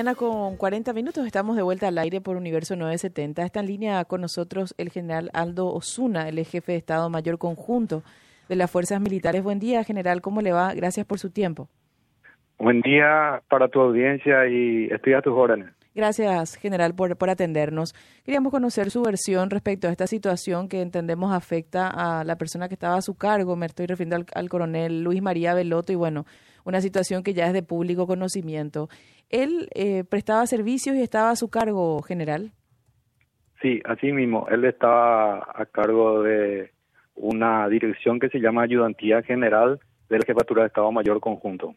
Con 40 minutos estamos de vuelta al aire por Universo 970. Está en línea con nosotros el general Aldo Osuna, el jefe de Estado Mayor Conjunto de las Fuerzas Militares. Buen día, general. ¿Cómo le va? Gracias por su tiempo. Buen día para tu audiencia y estoy a tus órdenes. Gracias, general, por, por atendernos. Queríamos conocer su versión respecto a esta situación que entendemos afecta a la persona que estaba a su cargo. Me estoy refiriendo al, coronel Luis María Veloto y, bueno, una situación que ya es de público conocimiento. ¿Él eh, prestaba servicios y estaba a su cargo, general? Sí, así mismo. Él estaba a cargo de una dirección que se llama Ayudantía General de la Jefatura de Estado Mayor Conjunto.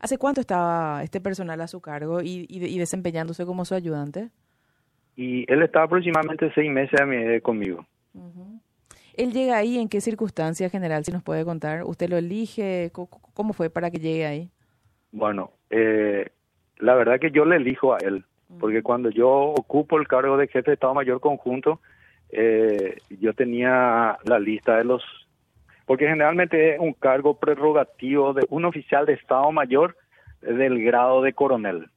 ¿Hace cuánto estaba este personal a su cargo y, desempeñándose como su ayudante? Y él estaba aproximadamente seis meses conmigo. ¿Él llega ahí en qué circunstancia general, si nos puede contar? ¿Usted lo elige? ¿Cómo fue para que llegue ahí? Bueno, eh, la verdad que yo le elijo a él, porque cuando yo ocupo el cargo de jefe de Estado Mayor Conjunto, eh, yo tenía la lista de los porque generalmente es un cargo prerrogativo de un oficial de Estado Mayor del grado de coronel.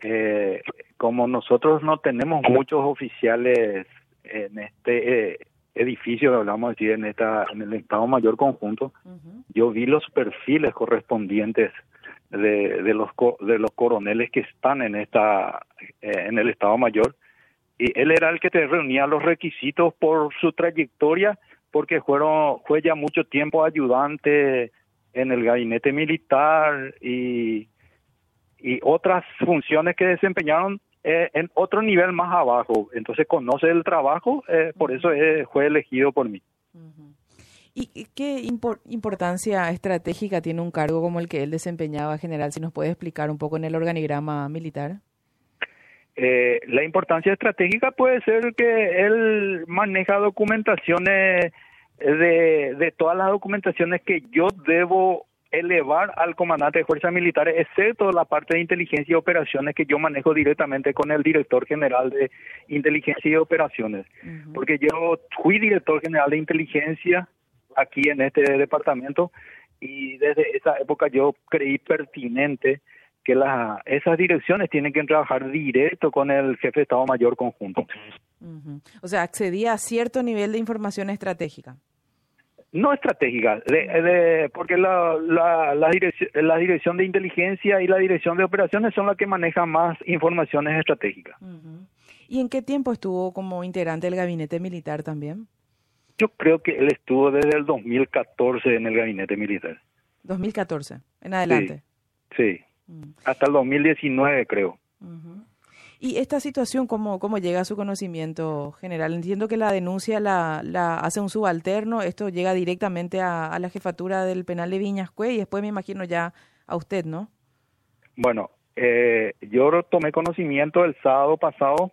Eh, como nosotros no tenemos muchos oficiales en este eh, edificio, hablamos decir, en, esta, en el Estado Mayor conjunto, yo vi los perfiles correspondientes de, de, los de los coroneles que están en esta eh, en el Estado Mayor y él era el que te reunía los requisitos por su trayectoria porque fueron, fue ya mucho tiempo ayudante en el gabinete militar y, y otras funciones que desempeñaron eh, en otro nivel más abajo. Entonces conoce el trabajo, eh, por eso fue elegido por mí. ¿Y qué importancia estratégica tiene un cargo como el que él desempeñaba, general? Si nos puede explicar un poco en el organigrama militar. Eh, la importancia estratégica puede ser que él maneja documentaciones de, de todas las documentaciones que yo debo elevar al comandante de fuerzas militares, excepto la parte de inteligencia y operaciones que yo manejo directamente con el director general de inteligencia y operaciones, porque yo fui director general de inteligencia aquí en este departamento y desde esa época yo creí pertinente que la, esas direcciones tienen que trabajar directo con el jefe de Estado Mayor conjunto. O sea, accedía a cierto nivel de información estratégica. No estratégica, de, porque la, la, la, dirección, de inteligencia y la dirección de operaciones son las que manejan más informaciones estratégicas. ¿Y en qué tiempo estuvo como integrante del gabinete militar también? Yo creo que él estuvo desde el 2014 en el gabinete militar. 2014, en adelante. sí. Mm. Hasta el 2019, creo. ¿Y esta situación cómo, cómo llega a su conocimiento general? Entiendo que la denuncia la, la hace un subalterno, esto llega directamente a, la jefatura del penal de Viñascue y después me imagino ya a usted, ¿no? Bueno, eh, yo tomé conocimiento el sábado pasado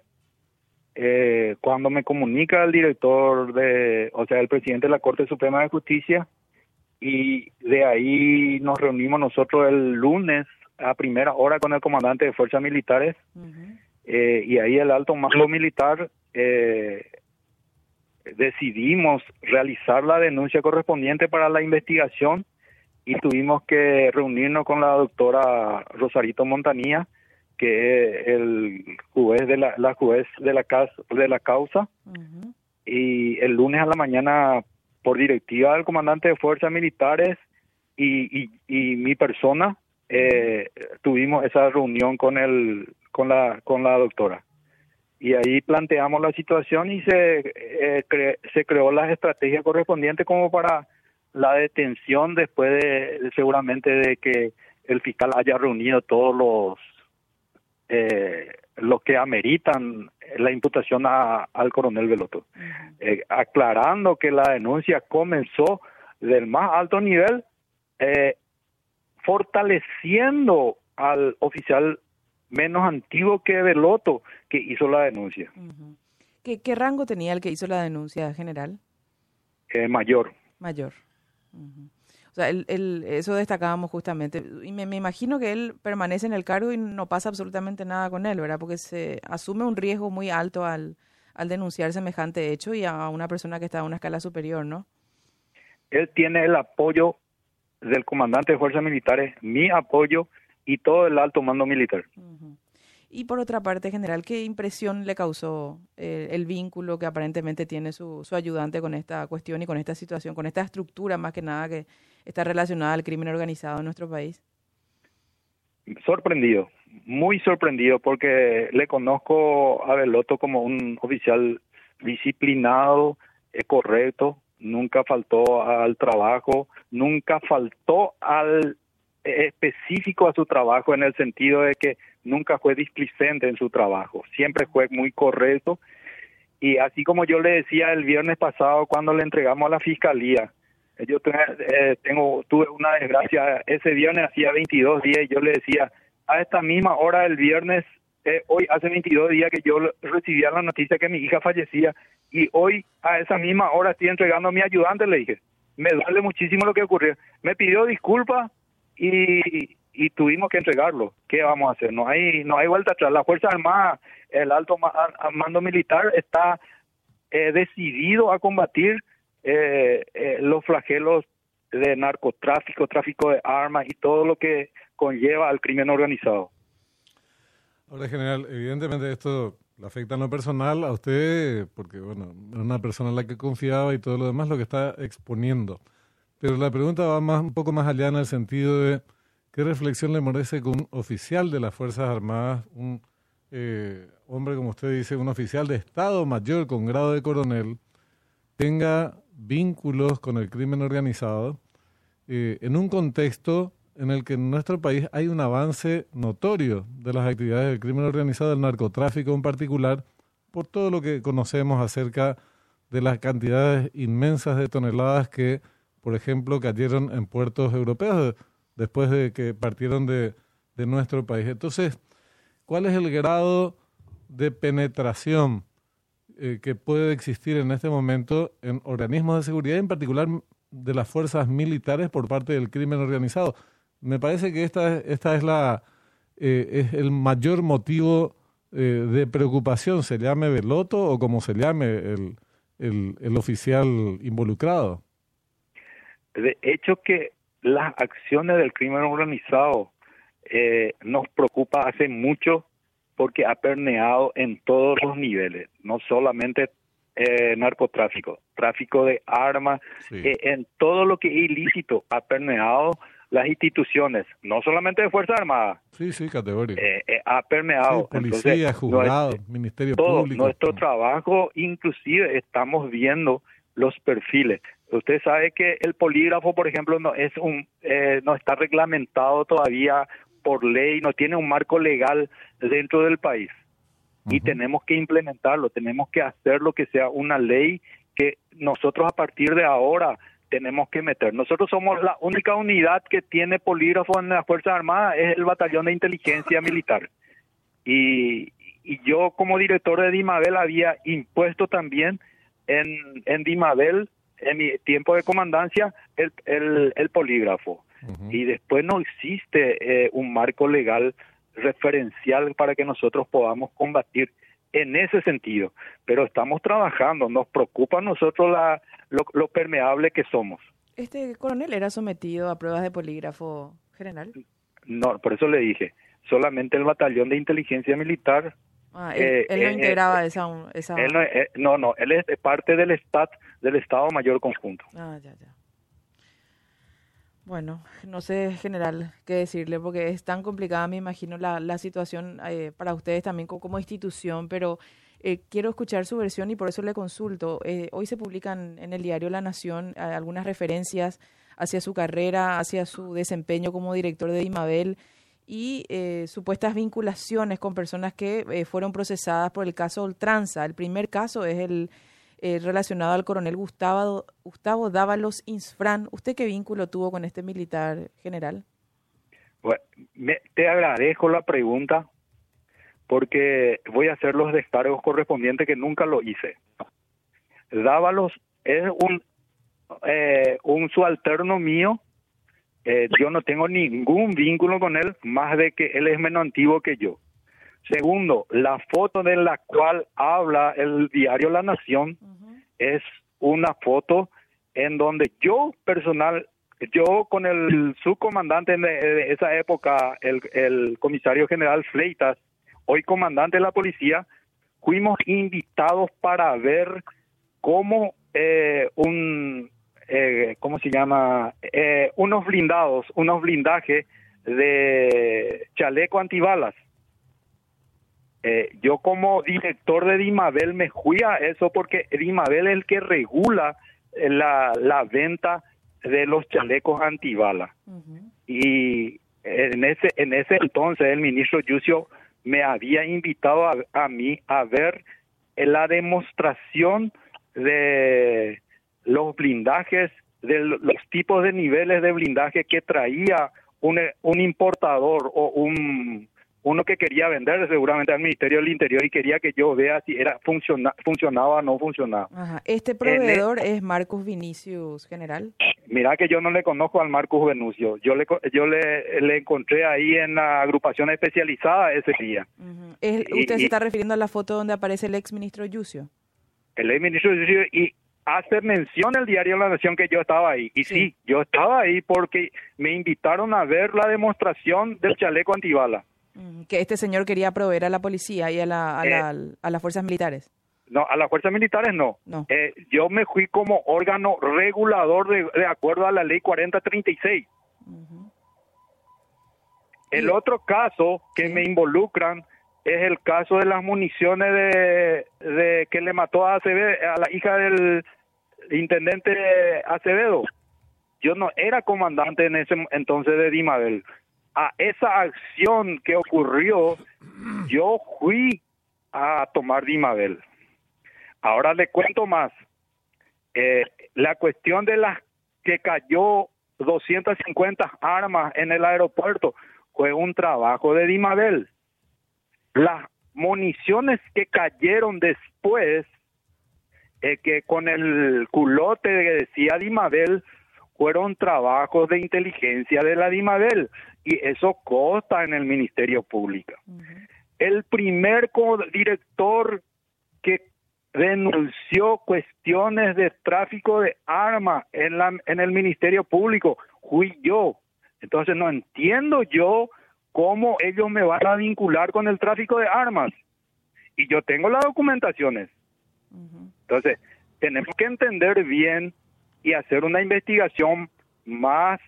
eh, cuando me comunica el director de, o sea, el presidente de la Corte Suprema de Justicia y de ahí nos reunimos nosotros el lunes a primera hora con el comandante de fuerzas militares eh, y ahí el alto mando militar eh, decidimos realizar la denuncia correspondiente para la investigación y tuvimos que reunirnos con la doctora Rosarito Montanía que el juez de la, la juez de la de la causa y el lunes a la mañana por directiva del comandante de fuerzas militares y, y, y mi persona eh, tuvimos esa reunión con el con la con la doctora. Y ahí planteamos la situación y se eh, se creó la estrategia correspondiente como para la detención después de seguramente de que el fiscal haya reunido todos los eh, los que ameritan la imputación al coronel Veloto, eh, aclarando que la denuncia comenzó del más alto nivel eh, fortaleciendo al oficial menos antiguo que Veloto que hizo la denuncia. ¿Qué, ¿Qué, rango tenía el que hizo la denuncia general? Eh, mayor. Mayor. O sea, el, eso destacábamos justamente. Y me, imagino que él permanece en el cargo y no pasa absolutamente nada con él, ¿verdad? Porque se asume un riesgo muy alto al, al denunciar semejante hecho y a una persona que está a una escala superior, ¿no? Él tiene el apoyo del comandante de fuerzas militares, mi apoyo y todo el alto mando militar. Y por otra parte, general, ¿qué impresión le causó eh, el vínculo que aparentemente tiene su, su ayudante con esta cuestión y con esta situación, con esta estructura más que nada que está relacionada al crimen organizado en nuestro país? Sorprendido, muy sorprendido porque le conozco a Beloto como un oficial disciplinado, correcto, nunca faltó al trabajo, nunca faltó al específico a su trabajo en el sentido de que nunca fue displicente en su trabajo, siempre fue muy correcto. Y así como yo le decía el viernes pasado cuando le entregamos a la fiscalía, yo eh, tengo tuve una desgracia. Ese viernes hacía 22 días y yo le decía a esta misma hora el viernes eh, hoy hace 22 días que yo recibía la noticia que mi hija fallecía y hoy a esa misma hora estoy entregando a mi ayudante le dije. Me duele muchísimo lo que ocurrió. Me pidió disculpas y, y tuvimos que entregarlo. ¿Qué vamos a hacer? No hay no hay vuelta atrás. La Fuerza Armada, el alto mando militar está eh, decidido a combatir eh, eh, los flagelos de narcotráfico, tráfico de armas y todo lo que conlleva al crimen organizado. Ahora, general, evidentemente esto le afecta en lo personal a usted, porque, bueno, es una persona en la que confiaba y todo lo demás, lo que está exponiendo. Pero la pregunta va más, un poco más allá en el sentido de qué reflexión le merece que un oficial de las Fuerzas Armadas, un eh, hombre, como usted dice, un oficial de Estado Mayor con grado de coronel, tenga vínculos con el crimen organizado eh, en un contexto en el que en nuestro país hay un avance notorio de las actividades del crimen organizado, del narcotráfico en particular, por todo lo que conocemos acerca de las cantidades inmensas de toneladas que por ejemplo, cayeron en puertos europeos después de que partieron de, nuestro país. Entonces, ¿cuál es el grado de penetración eh, que puede existir en este momento en organismos de seguridad, en particular de las fuerzas militares por parte del crimen organizado? Me parece que esta, esta es, la, eh, es el mayor motivo eh, de preocupación, se llame Veloto o como se llame el, el oficial involucrado. De hecho que las acciones del crimen organizado eh, nos preocupa hace mucho porque ha permeado en todos los niveles, no solamente eh, narcotráfico, tráfico de armas, eh, en todo lo que es ilícito ha permeado las instituciones, no solamente de Fuerzas Armadas. Sí, sí, categoría. ha permeado. policía, juzgado, Ministerio Público. Nuestro trabajo, inclusive, estamos viendo los perfiles. Usted sabe que el polígrafo, por ejemplo, no es un eh, no está reglamentado todavía por ley, no tiene un marco legal dentro del país. Y tenemos que implementarlo, tenemos que hacer lo que sea una ley que nosotros a partir de ahora tenemos que meter. Nosotros somos la única unidad que tiene polígrafo en la Fuerza Armada, es el Batallón de Inteligencia Militar. Y, y yo como director de Dimabel había impuesto también en, en Dimabel en mi tiempo de comandancia el, el, polígrafo. Y después no existe eh, un marco legal referencial para que nosotros podamos combatir en ese sentido. Pero estamos trabajando, nos preocupa a nosotros la, lo, permeable que somos. ¿Este coronel era sometido a pruebas de polígrafo general? No, por eso le dije, solamente el batallón de inteligencia militar Ah, él, no eh, integraba eh, esa... esa... Eh, no, no, él es parte del, STAT, del Estado Mayor Conjunto. Ah, ya, ya. Bueno, no sé, general, qué decirle, porque es tan complicada, me imagino, la, la situación para ustedes también como, institución, pero quiero escuchar su versión y por eso le consulto. hoy se publican en el diario La Nación algunas referencias hacia su carrera, hacia su desempeño como director de Imabel y eh, supuestas vinculaciones con personas que eh, fueron procesadas por el caso Ultranza. El primer caso es el eh, relacionado al coronel Gustavo, Gustavo Dávalos Insfran. ¿Usted qué vínculo tuvo con este militar general? Bueno, te agradezco la pregunta porque voy a hacer los descargos correspondientes que nunca lo hice. Dávalos es un, un subalterno mío eh, yo no tengo ningún vínculo con él, más de que él es menos antiguo que yo. Segundo, la foto de la cual habla el diario La Nación es una foto en donde yo personal yo con el subcomandante de, esa época, el, el comisario general Fleitas, hoy comandante de la policía, fuimos invitados para ver cómo eh, un, eh, ¿cómo se llama? Eh, unos blindados, unos blindajes de chaleco antibalas. Eh, yo como director de Dimabel me fui a eso porque Dimabel es el que regula la, la venta de los chalecos antibalas. Y en ese, en ese entonces el ministro Yucio me había invitado a, a mí a ver la demostración de los blindajes, de los tipos de niveles de blindaje que traía un, un importador o un uno que quería vender seguramente al Ministerio del Interior y quería que yo vea si era funciona, funcionaba o no funcionaba. ¿Este proveedor es Marcus Vinicius General? Mira que yo no le conozco al Marcus Vinicius. Yo le yo le, le encontré ahí en la agrupación especializada ese día. ¿Usted se está refiriendo a la foto donde aparece el ex ministro Yucio? El ex ministro Yucio y hace mención el diario La Nación que yo estaba ahí. Y sí. yo estaba ahí porque me invitaron a ver la demostración del chaleco antibala. Que este señor quería proveer a la policía y a, la, a, Eh, las fuerzas militares. No, a las fuerzas militares no. No. Eh, yo me fui como órgano regulador de, de acuerdo a la ley 4036. El Y- otro caso que Sí. me involucran es el caso de las municiones de, de que le mató a Acevedo, a la hija del intendente Acevedo. Yo no era comandante en ese entonces de Dimabel. A esa acción que ocurrió, yo fui a tomar Dimabel. Ahora le cuento más. Eh, la cuestión de las que cayó 250 armas en el aeropuerto fue un trabajo de Dimabel. Las municiones que cayeron después, eh, que con el culote que decía Dimabel, fueron trabajos de inteligencia de la Dimabel y eso consta en el Ministerio Público. El primer director que denunció cuestiones de tráfico de armas en, la, en el Ministerio Público fui yo. Entonces no entiendo yo cómo ellos me van a vincular con el tráfico de armas. Y yo tengo las documentaciones. Entonces, tenemos que entender bien y hacer una investigación más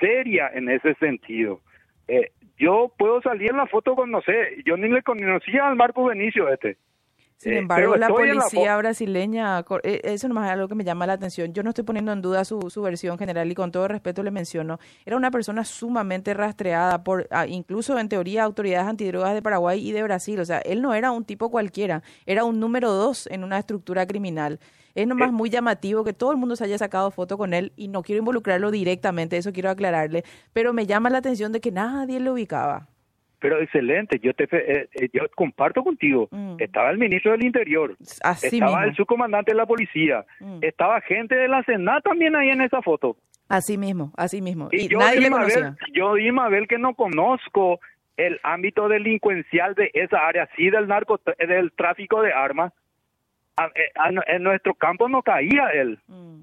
seria en ese sentido. Eh, yo puedo salir en la foto con, no sé, yo ni le conocía al Marco Benicio este. Sin Eh, embargo, la policía brasileña, eh, eso nomás es algo que me llama la atención. Yo no estoy poniendo en duda su, su versión general y con todo respeto le menciono, era una persona sumamente rastreada por, ah, incluso en teoría, autoridades antidrogas de Paraguay y de Brasil. O sea, él no era un tipo cualquiera, era un número dos en una estructura criminal. Es nomás Eh. muy llamativo que todo el mundo se haya sacado foto con él y no quiero involucrarlo directamente, eso quiero aclararle, pero me llama la atención de que nadie lo ubicaba. Pero excelente, yo te fe- eh, eh, yo comparto contigo. Mm. Estaba el ministro del Interior, Así estaba mismo. el subcomandante de la policía, Mm. estaba gente de la Senat también ahí en esa foto. Así mismo, así mismo. Y, Y, yo nadie le Dima conocía. Abel- yo Dima Abel que no conozco el ámbito delincuencial de esa área, sí del narco, del tráfico de armas. A- eh, a- en nuestro campo no caía él. Mm.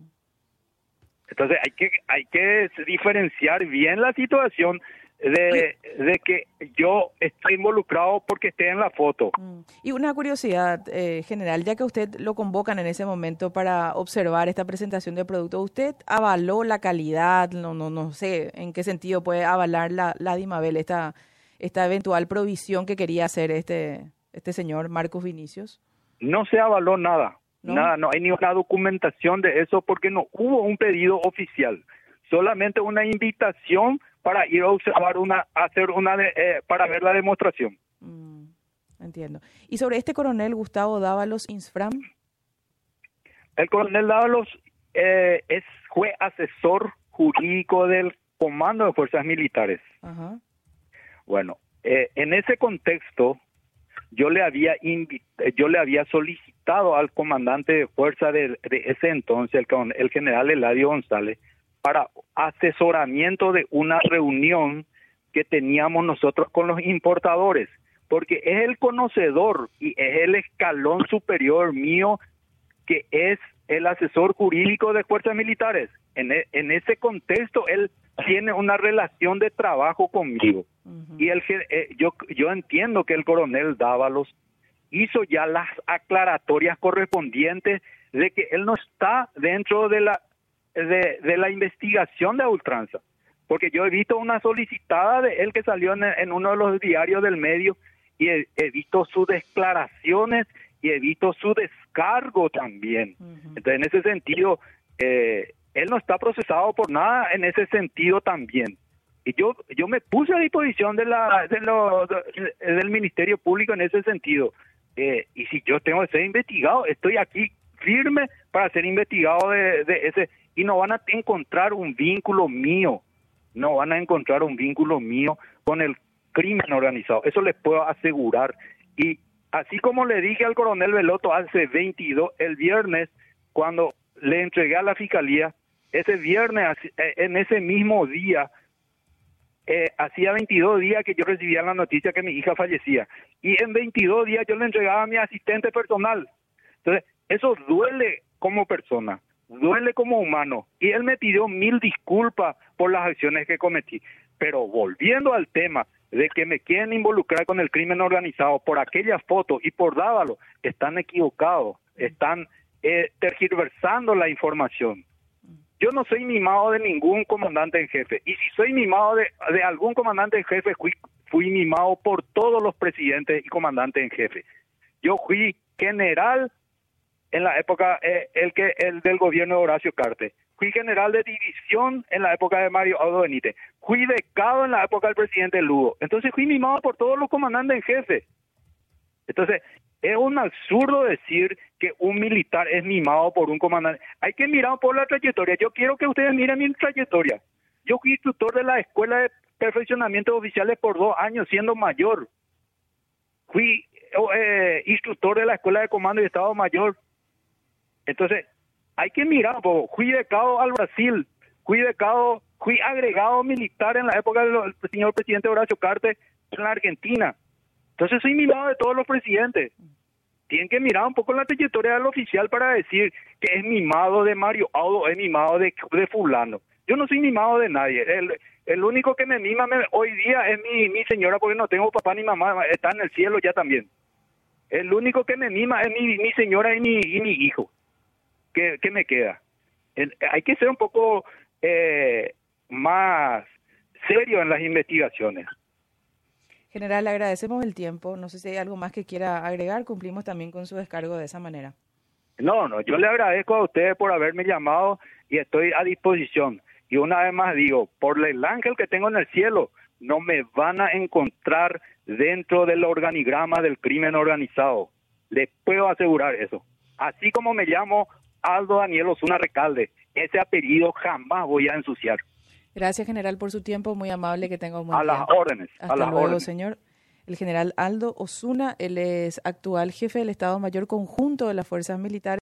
Entonces hay que hay que diferenciar bien la situación de, de que yo estoy involucrado porque esté en la foto. Mm. Y una curiosidad eh, general, ya que usted lo convocan en ese momento para observar esta presentación de producto, ¿usted avaló la calidad? No, no, no sé en qué sentido puede avalar la, la Dimabel esta, esta eventual provisión que quería hacer este, este señor Marcos Vinicius. No se avaló nada, ¿No? nada, no hay ni una documentación de eso porque no hubo un pedido oficial, solamente una invitación para ir a observar una, hacer una, eh, para ver la demostración. Mm, entiendo. Y sobre este coronel Gustavo Dávalos Insfram, El coronel Dávalos eh, es, fue asesor jurídico del Comando de Fuerzas Militares. ajá, Bueno, eh, en ese contexto, yo le había eh, yo le había solicitado al comandante de fuerza de, ese entonces, el, el general Eladio González, para asesoramiento de una reunión que teníamos nosotros con los importadores, porque es el conocedor y es el escalón superior mío que es el asesor jurídico de fuerzas militares. En, e, en ese contexto, él tiene una relación de trabajo conmigo. Y el, eh, yo, yo entiendo que el coronel Dávalos hizo ya las aclaratorias correspondientes de que él no está dentro de la, de, de la investigación de ultranza. Porque yo he visto una solicitada de él que salió en, en uno de los diarios del medio y he, he, visto sus declaraciones y he visto su descargo también. Entonces, en ese sentido, eh, él no está procesado por nada en ese sentido también. Y yo yo me puse a disposición de la de lo, de, del Ministerio Público en ese sentido. Eh, y si yo tengo que ser investigado, estoy aquí firme para ser investigado de, de ese y no van a encontrar un vínculo mío, no van a encontrar un vínculo mío con el crimen organizado, eso les puedo asegurar. Y así como le dije al coronel Veloto hace 22, el viernes, cuando le entregué a la fiscalía, ese viernes, eh, en ese mismo día, eh, hacía 22 días que yo recibía la noticia que mi hija fallecía. Y en 22 días yo le entregaba a mi asistente personal. Entonces, eso duele como persona, duele como humano. Y él me pidió mil disculpas por las acciones que cometí. Pero volviendo al tema de que me quieren involucrar con el crimen organizado por aquellas fotos y por Dávalo, están equivocados, están eh, tergiversando la información. Yo no soy mimado de ningún comandante en jefe. Y si soy mimado de, algún comandante en jefe, fui, mimado por todos los presidentes y comandantes en jefe. Yo fui general en la época eh, el que el del gobierno de Horacio Carte. Fui general de división en la época de Mario Aldo Benítez. Fui becado en la época del presidente Lugo. Entonces fui mimado por todos los comandantes en jefe. Entonces, es un absurdo decir que un militar es mimado por un comandante. Hay que mirar por la trayectoria. Yo quiero que ustedes miren mi trayectoria. Yo fui instructor de la Escuela de Perfeccionamiento de Oficiales por dos años, siendo mayor. Fui eh, instructor de la Escuela de Comando y Estado Mayor. Entonces, hay que mirar. Fui becado al Brasil. Fui becado, fui agregado militar en la época del señor presidente Horacio Carte en la Argentina. Entonces soy mimado de todos los presidentes. Tienen que mirar un poco la trayectoria del oficial para decir que es mimado de Mario Audo, es mimado de, de fulano. Yo no soy mimado de nadie. El, el único que me mima hoy día es mi, mi señora porque no tengo papá ni mamá, está en el cielo ya también. El único que me mima es mi, mi señora y mi, y mi hijo. que que me queda? Hay que ser un poco eh, más serio en las investigaciones. General, agradecemos el tiempo. No sé si hay algo más que quiera agregar. Cumplimos también con su descargo de esa manera. No, no, yo le agradezco a ustedes por haberme llamado y estoy a disposición. Y una vez más digo, por el ángel que tengo en el cielo, no me van a encontrar dentro del organigrama del crimen organizado. Les puedo asegurar eso. Así como me llamo Aldo Daniel Osuna Recalde, ese apellido jamás voy a ensuciar. Gracias, general, por su tiempo. Muy amable. Que tenga un buen a día. las órdenes. Hasta a las luego, órdenes. señor. El general Aldo Osuna, él es actual jefe del Estado Mayor Conjunto de las Fuerzas Militares.